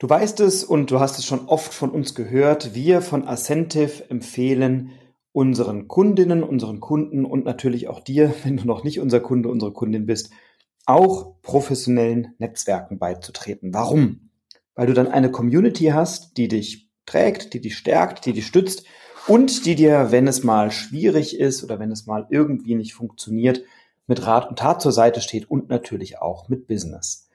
Du weißt es und du hast es schon oft von uns gehört. Wir von Ascentive empfehlen unseren Kundinnen, unseren Kunden und natürlich auch dir, wenn du noch nicht unser Kunde, unsere Kundin bist, auch professionellen Netzwerken beizutreten. Warum? Weil du dann eine Community hast, die dich trägt, die dich stärkt, die dich stützt und die dir, wenn es mal schwierig ist oder wenn es mal irgendwie nicht funktioniert, mit Rat und Tat zur Seite steht und natürlich auch mit Business.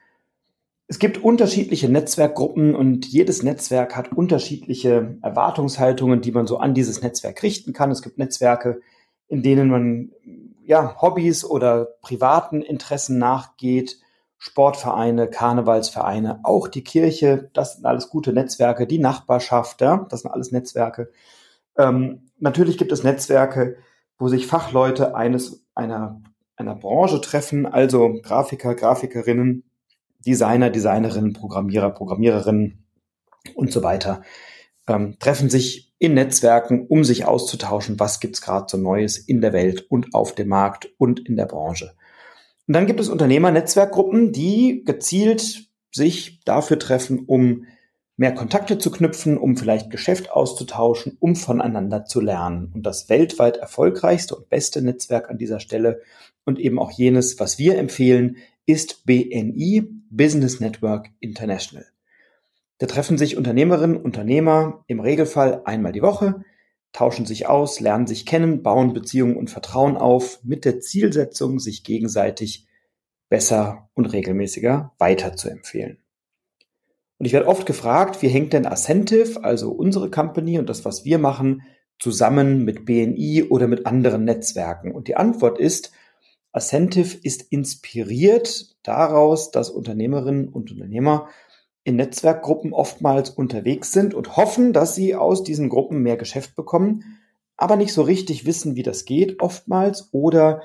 Es gibt unterschiedliche Netzwerkgruppen und jedes Netzwerk hat unterschiedliche Erwartungshaltungen, die man so an dieses Netzwerk richten kann. Es gibt Netzwerke, in denen man ja Hobbys oder privaten Interessen nachgeht, Sportvereine, Karnevalsvereine, auch die Kirche, das sind alles gute Netzwerke, die Nachbarschaft, ja, das sind alles Netzwerke. Ähm, natürlich gibt es Netzwerke, wo sich Fachleute eines einer einer Branche treffen, also Grafiker, Grafikerinnen, Designer, Designerinnen, Programmierer, Programmiererinnen und so weiter, ähm, treffen sich in Netzwerken, um sich auszutauschen, was gibt's gerade so Neues in der Welt und auf dem Markt und in der Branche. Und dann gibt es Unternehmernetzwerkgruppen, die gezielt sich dafür treffen, um mehr Kontakte zu knüpfen, um vielleicht Geschäft auszutauschen, um voneinander zu lernen. Und das weltweit erfolgreichste und beste Netzwerk an dieser Stelle und eben auch jenes, was wir empfehlen, ist BNI, Business Network International. Da treffen sich Unternehmerinnen, Unternehmer im Regelfall einmal die Woche, tauschen sich aus, lernen sich kennen, bauen Beziehungen und Vertrauen auf, mit der Zielsetzung, sich gegenseitig besser und regelmäßiger weiterzuempfehlen. Und ich werde oft gefragt, wie hängt denn Ascentive, also unsere Company und das, was wir machen, zusammen mit BNI oder mit anderen Netzwerken? Und die Antwort ist, Ascentive ist inspiriert daraus, dass Unternehmerinnen und Unternehmer in Netzwerkgruppen oftmals unterwegs sind und hoffen, dass sie aus diesen Gruppen mehr Geschäft bekommen, aber nicht so richtig wissen, wie das geht oftmals oder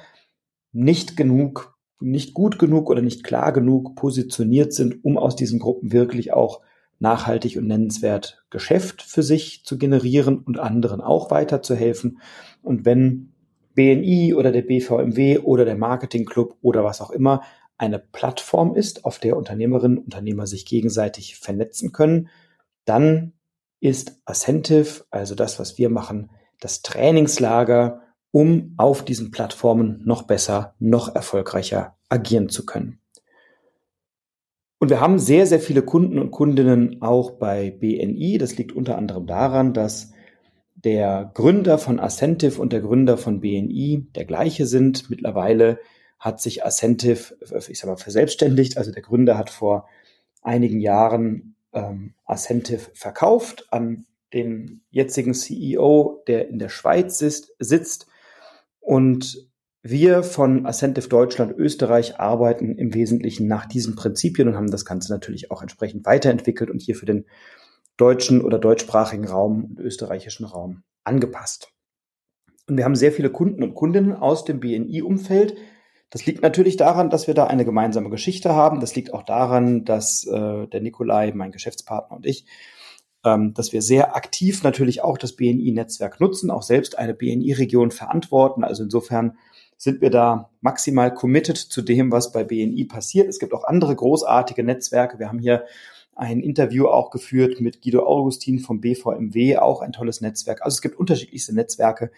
nicht genug, nicht gut genug oder nicht klar genug positioniert sind, um aus diesen Gruppen wirklich auch nachhaltig und nennenswert Geschäft für sich zu generieren und anderen auch weiterzuhelfen. Und wenn BNI oder der BVMW oder der Marketing Club oder was auch immer eine Plattform ist, auf der Unternehmerinnen und Unternehmer sich gegenseitig vernetzen können, dann ist Ascentive, also das, was wir machen, das Trainingslager, um auf diesen Plattformen noch besser, noch erfolgreicher agieren zu können. Und wir haben sehr, sehr viele Kunden und Kundinnen auch bei BNI. Das liegt unter anderem daran, dass der Gründer von Ascentive und der Gründer von BNI der gleiche sind. Mittlerweile hat sich Ascentive, ich sag mal, verselbstständigt. Also der Gründer hat vor einigen Jahren ähm, Ascentive verkauft an den jetzigen CEO, der in der Schweiz ist, sitzt. Und wir von Ascentive Deutschland, Österreich arbeiten im Wesentlichen nach diesen Prinzipien und haben das Ganze natürlich auch entsprechend weiterentwickelt und hier für den deutschen oder deutschsprachigen Raum und österreichischen Raum angepasst. Und wir haben sehr viele Kunden und Kundinnen aus dem BNI-Umfeld. Das liegt natürlich daran, dass wir da eine gemeinsame Geschichte haben. Das liegt auch daran, dass äh, der Nikolai, mein Geschäftspartner und ich, ähm, dass wir sehr aktiv natürlich auch das BNI-Netzwerk nutzen, auch selbst eine BNI-Region verantworten. Also insofern sind wir da maximal committed zu dem, was bei BNI passiert. Es gibt auch andere großartige Netzwerke. Wir haben hier ein Interview auch geführt mit Guido Augustin vom BVMW, auch ein tolles Netzwerk. Also es gibt unterschiedlichste Netzwerke,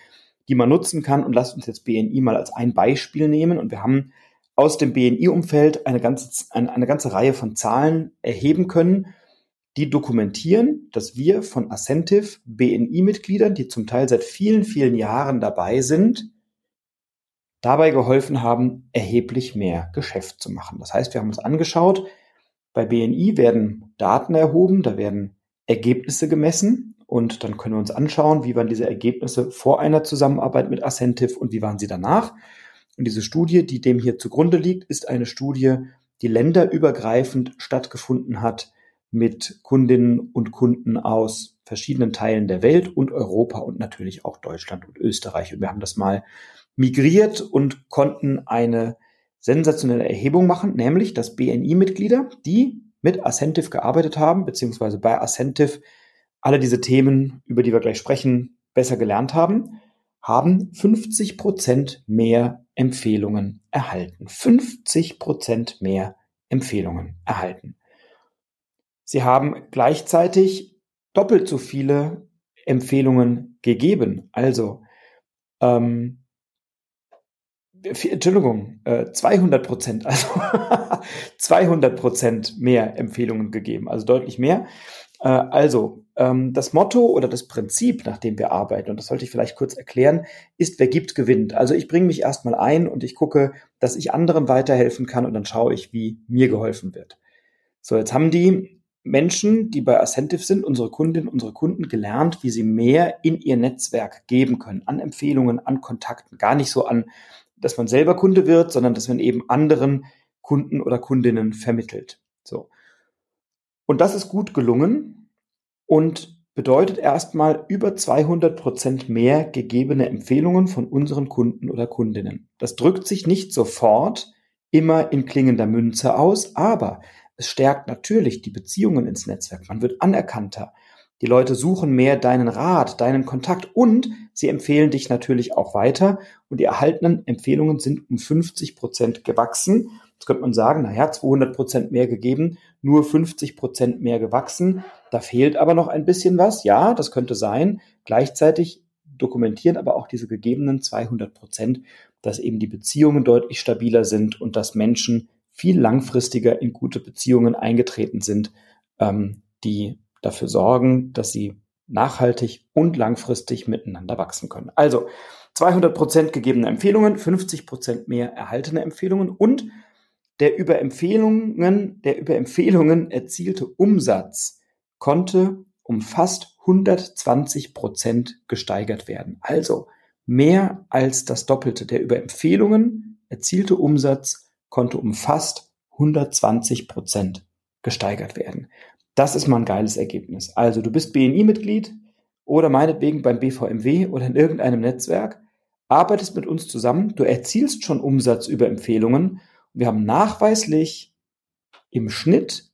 die man nutzen kann. Und lasst uns jetzt BNI mal als ein Beispiel nehmen. Und wir haben aus dem BNI-Umfeld eine ganze, eine, eine ganze Reihe von Zahlen erheben können, die dokumentieren, dass wir von Ascentive BNI-Mitgliedern, die zum Teil seit vielen, vielen Jahren dabei sind, dabei geholfen haben, erheblich mehr Geschäft zu machen. Das heißt, wir haben uns angeschaut, bei BNI werden Daten erhoben, da werden Ergebnisse gemessen und dann können wir uns anschauen, wie waren diese Ergebnisse vor einer Zusammenarbeit mit Ascentive und wie waren sie danach. Und diese Studie, die dem hier zugrunde liegt, ist eine Studie, die länderübergreifend stattgefunden hat mit Kundinnen und Kunden aus verschiedenen Teilen der Welt und Europa und natürlich auch Deutschland und Österreich. Und wir haben das mal migriert und konnten eine sensationelle Erhebung machen, nämlich dass BNI-Mitglieder, die mit Ascentive gearbeitet haben, beziehungsweise bei Ascentive alle diese Themen, über die wir gleich sprechen, besser gelernt haben, haben 50 Prozent mehr Empfehlungen erhalten. 50 Prozent mehr Empfehlungen erhalten. Sie haben gleichzeitig doppelt so viele Empfehlungen gegeben. Also, ähm, Entschuldigung, äh, 200 Prozent, also 200 Prozent mehr Empfehlungen gegeben, also deutlich mehr. Äh, also, ähm, das Motto oder das Prinzip, nach dem wir arbeiten, und das sollte ich vielleicht kurz erklären, ist, wer gibt, gewinnt. Also ich bringe mich erstmal ein und ich gucke, dass ich anderen weiterhelfen kann und dann schaue ich, wie mir geholfen wird. So, jetzt haben die Menschen, die bei Ascentive sind, unsere Kundinnen, unsere Kunden gelernt, wie sie mehr in ihr Netzwerk geben können, an Empfehlungen, an Kontakten. Gar nicht so an, dass man selber Kunde wird, sondern dass man eben anderen Kunden oder Kundinnen vermittelt. So. Und das ist gut gelungen und bedeutet erstmal über 200 Prozent mehr gegebene Empfehlungen von unseren Kunden oder Kundinnen. Das drückt sich nicht sofort immer in klingender Münze aus, aber es stärkt natürlich die Beziehungen ins Netzwerk. Man wird anerkannter. Die Leute suchen mehr deinen Rat, deinen Kontakt und sie empfehlen dich natürlich auch weiter. Und die erhaltenen Empfehlungen sind um 50 Prozent gewachsen. Jetzt könnte man sagen, naja, 200 Prozent mehr gegeben, nur 50 Prozent mehr gewachsen. Da fehlt aber noch ein bisschen was. Ja, das könnte sein. Gleichzeitig dokumentieren aber auch diese gegebenen 200 Prozent, dass eben die Beziehungen deutlich stabiler sind und dass Menschen viel langfristiger in gute Beziehungen eingetreten sind, ähm, die dafür sorgen, dass sie nachhaltig und langfristig miteinander wachsen können. Also 200 Prozent gegebene Empfehlungen, 50 Prozent mehr erhaltene Empfehlungen und der über Empfehlungen, der über Empfehlungen erzielte Umsatz konnte um fast 120 Prozent gesteigert werden. Also mehr als das Doppelte. Der über Empfehlungen erzielte Umsatz konnte um fast 120 Prozent gesteigert werden. Das ist mal ein geiles Ergebnis. Also du bist BNI-Mitglied oder meinetwegen beim BVMW oder in irgendeinem Netzwerk, arbeitest mit uns zusammen, du erzielst schon Umsatz über Empfehlungen. Wir haben nachweislich im Schnitt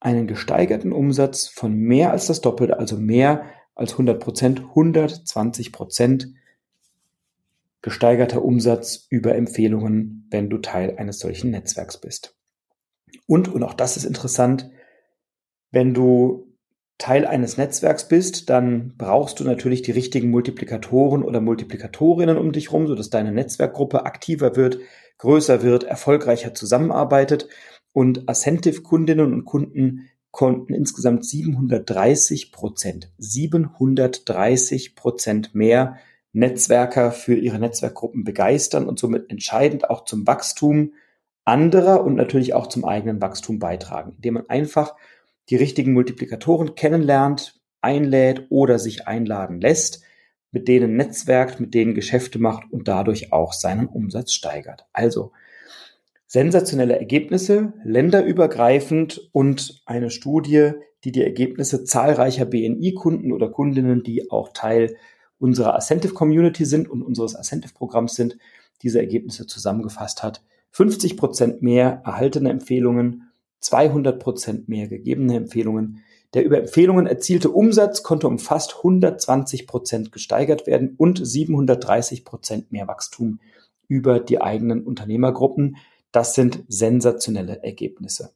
einen gesteigerten Umsatz von mehr als das Doppelte, also mehr als 100 Prozent, 120 Prozent gesteigerter Umsatz über Empfehlungen, wenn du Teil eines solchen Netzwerks bist. Und, und auch das ist interessant, wenn du Teil eines Netzwerks bist, dann brauchst du natürlich die richtigen Multiplikatoren oder Multiplikatorinnen um dich rum, sodass deine Netzwerkgruppe aktiver wird, größer wird, erfolgreicher zusammenarbeitet. Und Ascentive-Kundinnen und Kunden konnten insgesamt 730 Prozent, 730 Prozent mehr Netzwerker für ihre Netzwerkgruppen begeistern und somit entscheidend auch zum Wachstum anderer und natürlich auch zum eigenen Wachstum beitragen, indem man einfach die richtigen Multiplikatoren kennenlernt, einlädt oder sich einladen lässt, mit denen netzwerkt, mit denen Geschäfte macht und dadurch auch seinen Umsatz steigert. Also sensationelle Ergebnisse, länderübergreifend und eine Studie, die die Ergebnisse zahlreicher BNI-Kunden oder Kundinnen, die auch Teil unserer Ascentive Community sind und unseres Ascentive Programms sind, diese Ergebnisse zusammengefasst hat. 50 Prozent mehr erhaltene Empfehlungen, 200 Prozent mehr gegebene Empfehlungen. Der über Empfehlungen erzielte Umsatz konnte um fast 120 Prozent gesteigert werden und 730 Prozent mehr Wachstum über die eigenen Unternehmergruppen. Das sind sensationelle Ergebnisse.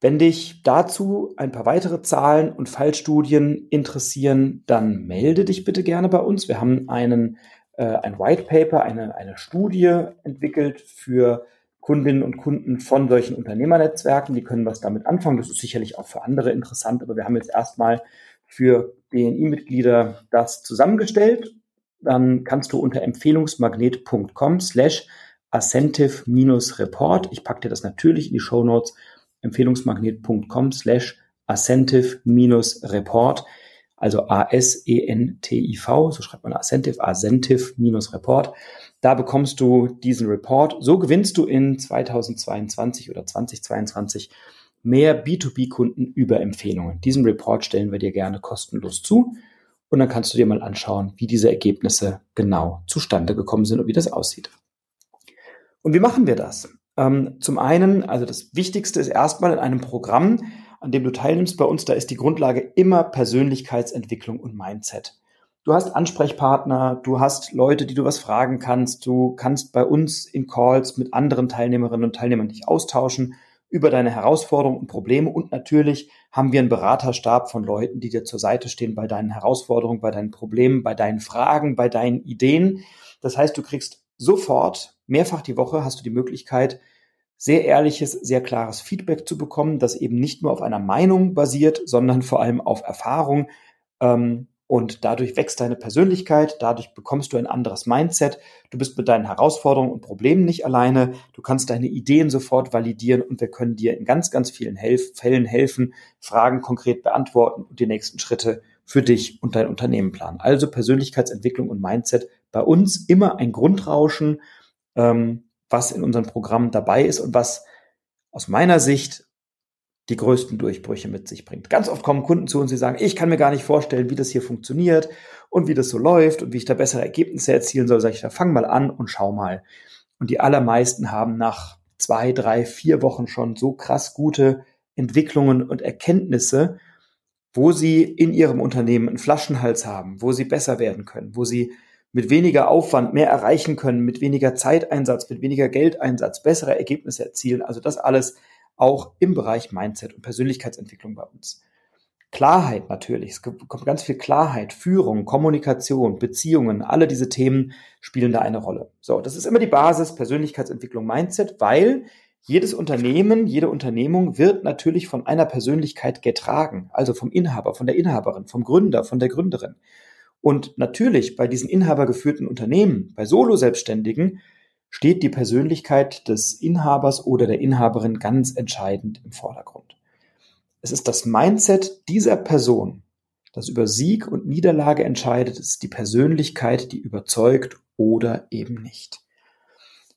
Wenn dich dazu ein paar weitere Zahlen und Fallstudien interessieren, dann melde dich bitte gerne bei uns. Wir haben einen, äh, ein White Paper, eine, eine Studie entwickelt für Kundinnen und Kunden von solchen Unternehmernetzwerken. Die können was damit anfangen. Das ist sicherlich auch für andere interessant, aber wir haben jetzt erstmal für BNI-Mitglieder das zusammengestellt. Dann kannst du unter empfehlungsmagnet.com slash ascentive-report, ich packe dir das natürlich in die Show Notes, empfehlungsmagnet.com slash ascentive-report, also A-S-E-N-T-I-V, so schreibt man Ascentive, Ascentive-Report. Da bekommst du diesen Report. So gewinnst du in 2022 oder 2022 mehr B2B-Kunden über Empfehlungen. Diesen Report stellen wir dir gerne kostenlos zu. Und dann kannst du dir mal anschauen, wie diese Ergebnisse genau zustande gekommen sind und wie das aussieht. Und wie machen wir das? Ähm, zum einen, also das Wichtigste ist erstmal in einem Programm, an dem du teilnimmst bei uns, da ist die Grundlage immer Persönlichkeitsentwicklung und Mindset. Du hast Ansprechpartner, du hast Leute, die du was fragen kannst, du kannst bei uns in Calls mit anderen Teilnehmerinnen und Teilnehmern dich austauschen über deine Herausforderungen und Probleme und natürlich haben wir einen Beraterstab von Leuten, die dir zur Seite stehen bei deinen Herausforderungen, bei deinen Problemen, bei deinen Fragen, bei deinen Ideen. Das heißt, du kriegst sofort mehrfach die Woche hast du die Möglichkeit, sehr ehrliches, sehr klares Feedback zu bekommen, das eben nicht nur auf einer Meinung basiert, sondern vor allem auf Erfahrung. Ähm, und dadurch wächst deine Persönlichkeit, dadurch bekommst du ein anderes Mindset. Du bist mit deinen Herausforderungen und Problemen nicht alleine. Du kannst deine Ideen sofort validieren und wir können dir in ganz, ganz vielen Helf Fällen helfen, Fragen konkret beantworten und die nächsten Schritte für dich und dein Unternehmen planen. Also Persönlichkeitsentwicklung und Mindset bei uns immer ein Grundrauschen, ähm, was in unserem Programm dabei ist und was aus meiner Sicht die größten Durchbrüche mit sich bringt. Ganz oft kommen Kunden zu uns, die sagen, ich kann mir gar nicht vorstellen, wie das hier funktioniert und wie das so läuft und wie ich da bessere Ergebnisse erzielen soll. Sag ich, da fang mal an und schau mal. Und die allermeisten haben nach zwei, drei, vier Wochen schon so krass gute Entwicklungen und Erkenntnisse, wo sie in ihrem Unternehmen einen Flaschenhals haben, wo sie besser werden können, wo sie mit weniger Aufwand mehr erreichen können, mit weniger Zeiteinsatz, mit weniger Geldeinsatz, bessere Ergebnisse erzielen. Also das alles auch im Bereich Mindset und Persönlichkeitsentwicklung bei uns. Klarheit natürlich, es kommt ganz viel Klarheit, Führung, Kommunikation, Beziehungen, alle diese Themen spielen da eine Rolle. So, das ist immer die Basis Persönlichkeitsentwicklung Mindset, weil jedes Unternehmen, jede Unternehmung wird natürlich von einer Persönlichkeit getragen, also vom Inhaber, von der Inhaberin, vom Gründer, von der Gründerin. Und natürlich bei diesen inhabergeführten Unternehmen, bei Solo-Selbstständigen, steht die Persönlichkeit des Inhabers oder der Inhaberin ganz entscheidend im Vordergrund. Es ist das Mindset dieser Person, das über Sieg und Niederlage entscheidet, es ist die Persönlichkeit, die überzeugt oder eben nicht.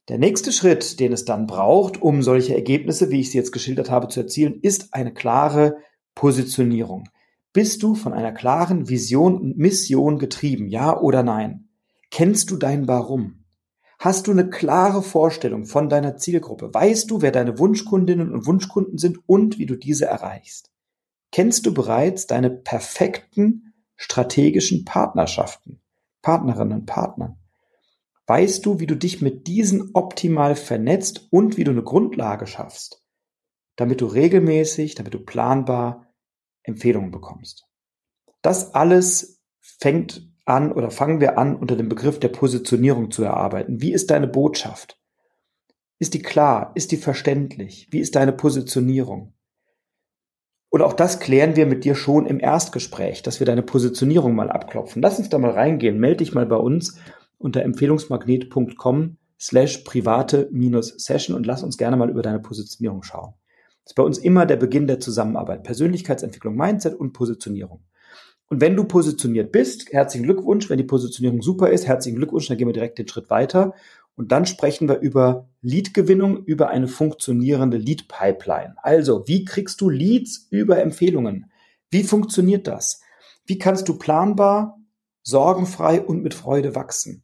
Der nächste Schritt, den es dann braucht, um solche Ergebnisse, wie ich sie jetzt geschildert habe, zu erzielen, ist eine klare Positionierung. Bist du von einer klaren Vision und Mission getrieben, ja oder nein? Kennst du dein Warum? Hast du eine klare Vorstellung von deiner Zielgruppe? Weißt du, wer deine Wunschkundinnen und Wunschkunden sind und wie du diese erreichst? Kennst du bereits deine perfekten strategischen Partnerschaften, Partnerinnen und Partnern? Weißt du, wie du dich mit diesen optimal vernetzt und wie du eine Grundlage schaffst, damit du regelmäßig, damit du planbar Empfehlungen bekommst? Das alles fängt an oder fangen wir an, unter dem Begriff der Positionierung zu erarbeiten. Wie ist deine Botschaft? Ist die klar? Ist die verständlich? Wie ist deine Positionierung? Und auch das klären wir mit dir schon im Erstgespräch, dass wir deine Positionierung mal abklopfen. Lass uns da mal reingehen. Melde dich mal bei uns unter empfehlungsmagnet.com slash private minus Session und lass uns gerne mal über deine Positionierung schauen. Das ist bei uns immer der Beginn der Zusammenarbeit. Persönlichkeitsentwicklung, Mindset und Positionierung. Und wenn du positioniert bist, herzlichen Glückwunsch. Wenn die Positionierung super ist, herzlichen Glückwunsch. Dann gehen wir direkt den Schritt weiter. Und dann sprechen wir über Lead-Gewinnung, über eine funktionierende Lead-Pipeline. Also, wie kriegst du Leads über Empfehlungen? Wie funktioniert das? Wie kannst du planbar, sorgenfrei und mit Freude wachsen?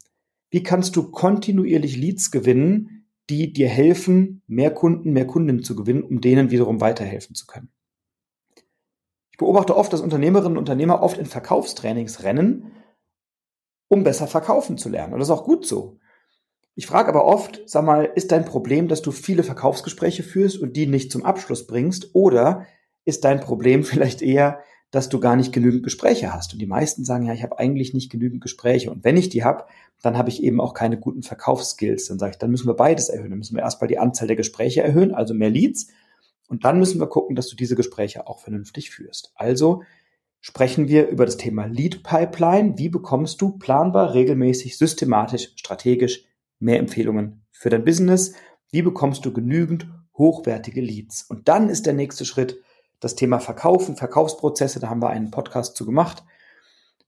Wie kannst du kontinuierlich Leads gewinnen, die dir helfen, mehr Kunden, mehr Kundinnen zu gewinnen, um denen wiederum weiterhelfen zu können? Ich beobachte oft, dass Unternehmerinnen und Unternehmer oft in Verkaufstrainings rennen, um besser verkaufen zu lernen. Und das ist auch gut so. Ich frage aber oft, sag mal, ist dein Problem, dass du viele Verkaufsgespräche führst und die nicht zum Abschluss bringst? Oder ist dein Problem vielleicht eher, dass du gar nicht genügend Gespräche hast? Und die meisten sagen, ja, ich habe eigentlich nicht genügend Gespräche. Und wenn ich die habe, dann habe ich eben auch keine guten Verkaufsskills. Dann sage ich, dann müssen wir beides erhöhen. Dann müssen wir erstmal die Anzahl der Gespräche erhöhen, also mehr Leads. Und dann müssen wir gucken, dass du diese Gespräche auch vernünftig führst. Also sprechen wir über das Thema Lead Pipeline. Wie bekommst du planbar, regelmäßig, systematisch, strategisch mehr Empfehlungen für dein Business? Wie bekommst du genügend hochwertige Leads? Und dann ist der nächste Schritt das Thema Verkaufen, Verkaufsprozesse. Da haben wir einen Podcast zu gemacht.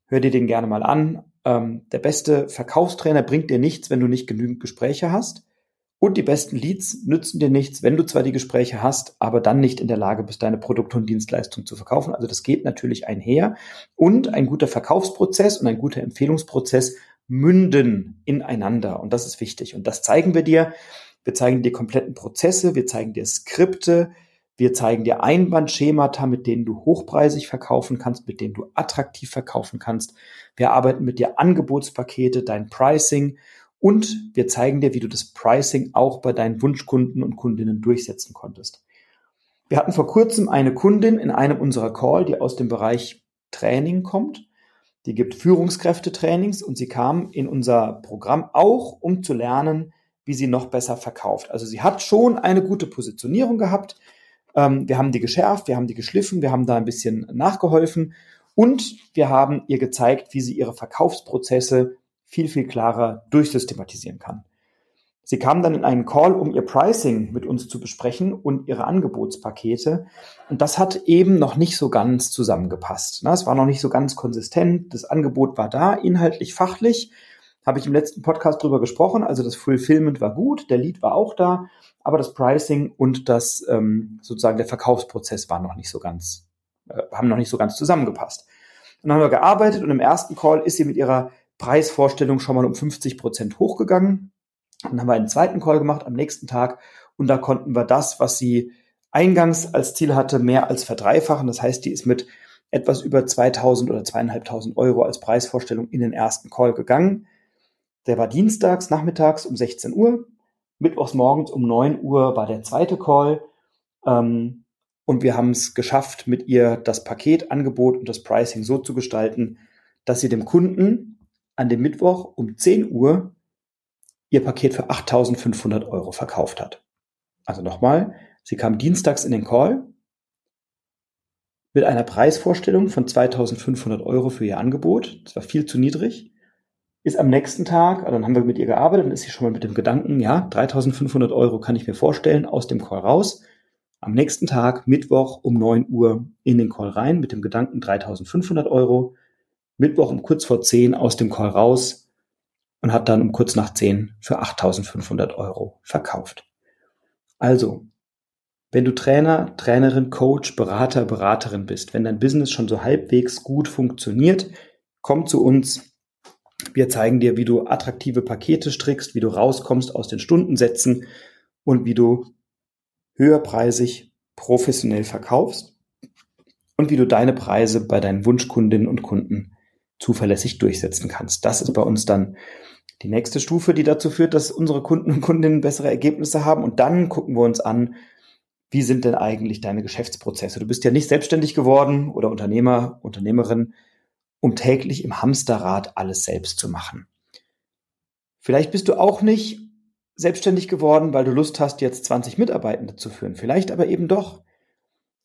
Hör dir den gerne mal an. Ähm, der beste Verkaufstrainer bringt dir nichts, wenn du nicht genügend Gespräche hast. Und die besten Leads nützen dir nichts, wenn du zwar die Gespräche hast, aber dann nicht in der Lage bist, deine Produkte und Dienstleistungen zu verkaufen. Also das geht natürlich einher. Und ein guter Verkaufsprozess und ein guter Empfehlungsprozess münden ineinander. Und das ist wichtig. Und das zeigen wir dir. Wir zeigen dir kompletten Prozesse, wir zeigen dir Skripte, wir zeigen dir Einbandschemata, mit denen du hochpreisig verkaufen kannst, mit denen du attraktiv verkaufen kannst. Wir arbeiten mit dir Angebotspakete, dein Pricing und wir zeigen dir, wie du das Pricing auch bei deinen Wunschkunden und Kundinnen durchsetzen konntest. Wir hatten vor kurzem eine Kundin in einem unserer Call, die aus dem Bereich Training kommt. Die gibt Führungskräftetrainings und sie kam in unser Programm auch, um zu lernen, wie sie noch besser verkauft. Also sie hat schon eine gute Positionierung gehabt. Ähm, wir haben die geschärft, wir haben die geschliffen, wir haben da ein bisschen nachgeholfen und wir haben ihr gezeigt, wie sie ihre Verkaufsprozesse viel, viel klarer durchsystematisieren kann. Sie kam dann in einen Call, um ihr Pricing mit uns zu besprechen und ihre Angebotspakete. Und das hat eben noch nicht so ganz zusammengepasst. Es war noch nicht so ganz konsistent. Das Angebot war da, inhaltlich, fachlich. Habe ich im letzten Podcast drüber gesprochen. Also das Fulfillment war gut, der Lead war auch da, aber das Pricing und das ähm, sozusagen der Verkaufsprozess war noch nicht so ganz, äh, haben noch nicht so ganz zusammengepasst. Dann haben wir gearbeitet und im ersten Call ist sie mit ihrer Preisvorstellung schon mal um 50 Prozent hochgegangen. Dann haben wir einen zweiten Call gemacht am nächsten Tag und da konnten wir das, was sie eingangs als Ziel hatte, mehr als verdreifachen. Das heißt, die ist mit etwas über 2000 oder zweieinhalbtausend Euro als Preisvorstellung in den ersten Call gegangen. Der war dienstags nachmittags um 16 Uhr. Mittwochs morgens um 9 Uhr war der zweite Call. Ähm, und wir haben es geschafft, mit ihr das Paketangebot und das Pricing so zu gestalten, dass sie dem Kunden an dem Mittwoch um 10 Uhr ihr Paket für 8500 Euro verkauft hat. Also nochmal, sie kam dienstags in den Call mit einer Preisvorstellung von 2500 Euro für ihr Angebot. Das war viel zu niedrig. Ist am nächsten Tag, also dann haben wir mit ihr gearbeitet, dann ist sie schon mal mit dem Gedanken, ja, 3500 Euro kann ich mir vorstellen, aus dem Call raus. Am nächsten Tag, Mittwoch um 9 Uhr in den Call rein mit dem Gedanken 3500 Euro. Mittwoch um kurz vor 10 aus dem Call raus, und hat dann um kurz nach zehn für 8.500 Euro verkauft. Also, wenn du Trainer, Trainerin, Coach, Berater, Beraterin bist, wenn dein Business schon so halbwegs gut funktioniert, komm zu uns. Wir zeigen dir, wie du attraktive Pakete strickst, wie du rauskommst aus den Stundensätzen und wie du höherpreisig professionell verkaufst und wie du deine Preise bei deinen Wunschkundinnen und Kunden zuverlässig durchsetzen kannst. Das ist bei uns dann die nächste Stufe, die dazu führt, dass unsere Kunden und Kundinnen bessere Ergebnisse haben. Und dann gucken wir uns an, wie sind denn eigentlich deine Geschäftsprozesse? Du bist ja nicht selbstständig geworden oder Unternehmer, Unternehmerin, um täglich im Hamsterrad alles selbst zu machen. Vielleicht bist du auch nicht selbstständig geworden, weil du Lust hast, jetzt 20 Mitarbeitende zu führen. Vielleicht aber eben doch.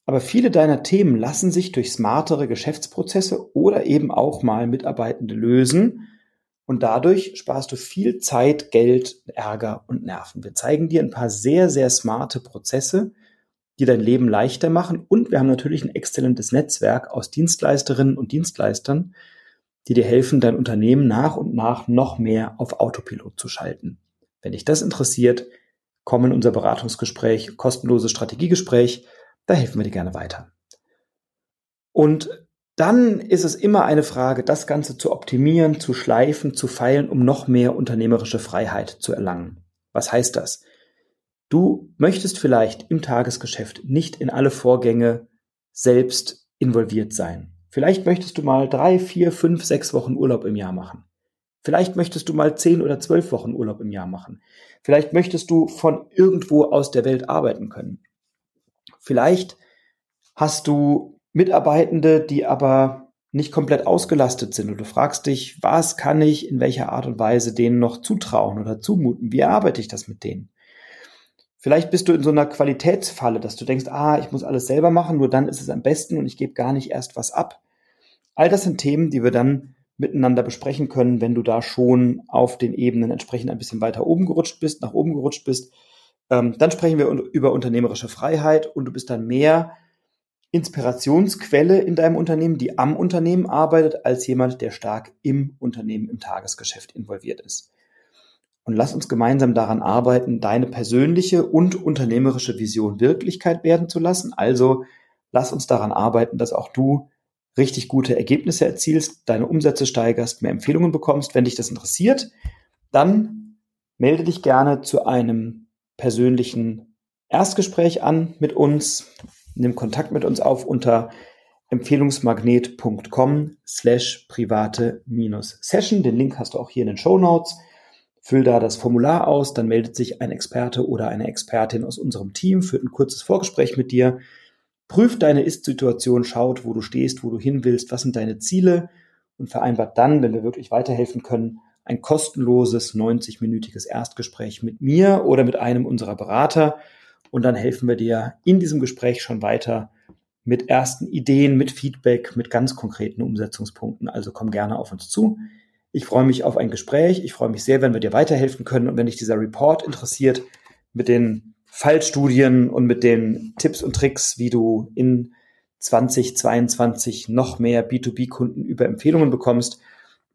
Aber viele deiner Themen lassen sich durch smartere Geschäftsprozesse oder eben auch mal Mitarbeitende lösen. Und dadurch sparst du viel Zeit, Geld, Ärger und Nerven. Wir zeigen dir ein paar sehr, sehr smarte Prozesse, die dein Leben leichter machen. Und wir haben natürlich ein exzellentes Netzwerk aus Dienstleisterinnen und Dienstleistern, die dir helfen, dein Unternehmen nach und nach noch mehr auf Autopilot zu schalten. Wenn dich das interessiert, komm in unser Beratungsgespräch, kostenloses Strategiegespräch da helfen wir dir gerne weiter. Und dann ist es immer eine Frage, das Ganze zu optimieren, zu schleifen, zu feilen, um noch mehr unternehmerische Freiheit zu erlangen. Was heißt das? Du möchtest vielleicht im Tagesgeschäft nicht in alle Vorgänge selbst involviert sein. Vielleicht möchtest du mal drei, vier, fünf, sechs Wochen Urlaub im Jahr machen. Vielleicht möchtest du mal zehn oder zwölf Wochen Urlaub im Jahr machen. Vielleicht möchtest du von irgendwo aus der Welt arbeiten können. Vielleicht hast du Mitarbeitende, die aber nicht komplett ausgelastet sind und du fragst dich, was kann ich in welcher Art und Weise denen noch zutrauen oder zumuten? Wie erarbeite ich das mit denen? Vielleicht bist du in so einer Qualitätsfalle, dass du denkst, ah, ich muss alles selber machen, nur dann ist es am besten und ich gebe gar nicht erst was ab. All das sind Themen, die wir dann miteinander besprechen können, wenn du da schon auf den Ebenen entsprechend ein bisschen weiter oben gerutscht bist, nach oben gerutscht bist ähm, dann sprechen wir über unternehmerische Freiheit und du bist dann mehr Inspirationsquelle in deinem Unternehmen, die am Unternehmen arbeitet, als jemand, der stark im Unternehmen, im Tagesgeschäft involviert ist. Und lass uns gemeinsam daran arbeiten, deine persönliche und unternehmerische Vision Wirklichkeit werden zu lassen. Also lass uns daran arbeiten, dass auch du richtig gute Ergebnisse erzielst, deine Umsätze steigerst, mehr Empfehlungen bekommst. Wenn dich das interessiert, dann melde dich gerne zu einem persönlichen Erstgespräch an mit uns. Nimm Kontakt mit uns auf unter empfehlungsmagnet.com slash private minus Session. Den Link hast du auch hier in den Show Notes. Füll da das Formular aus, dann meldet sich ein Experte oder eine Expertin aus unserem Team, führt ein kurzes Vorgespräch mit dir, prüft deine Ist-Situation, schaut, wo du stehst, wo du hin willst, was sind deine Ziele und vereinbart dann, wenn wir wirklich weiterhelfen können, ein kostenloses 90-minütiges Erstgespräch mit mir oder mit einem unserer Berater. Und dann helfen wir dir in diesem Gespräch schon weiter mit ersten Ideen, mit Feedback, mit ganz konkreten Umsetzungspunkten. Also komm gerne auf uns zu. Ich freue mich auf ein Gespräch. Ich freue mich sehr, wenn wir dir weiterhelfen können. Und wenn dich dieser Report interessiert mit den Fallstudien und mit den Tipps und Tricks, wie du in 2022 noch mehr B2B-Kunden über Empfehlungen bekommst,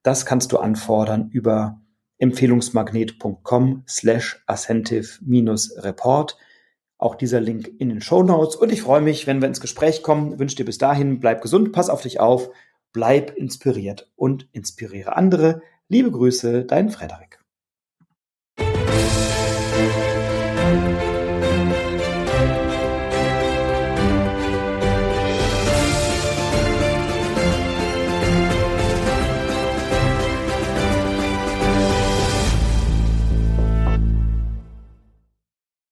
das kannst du anfordern über empfehlungsmagnet.com slash ascentive-report. Auch dieser Link in den Show Notes. Und ich freue mich, wenn wir ins Gespräch kommen. Wünsche dir bis dahin, bleib gesund, pass auf dich auf bleib inspiriert und inspiriere andere. Liebe Grüße, dein Frederik.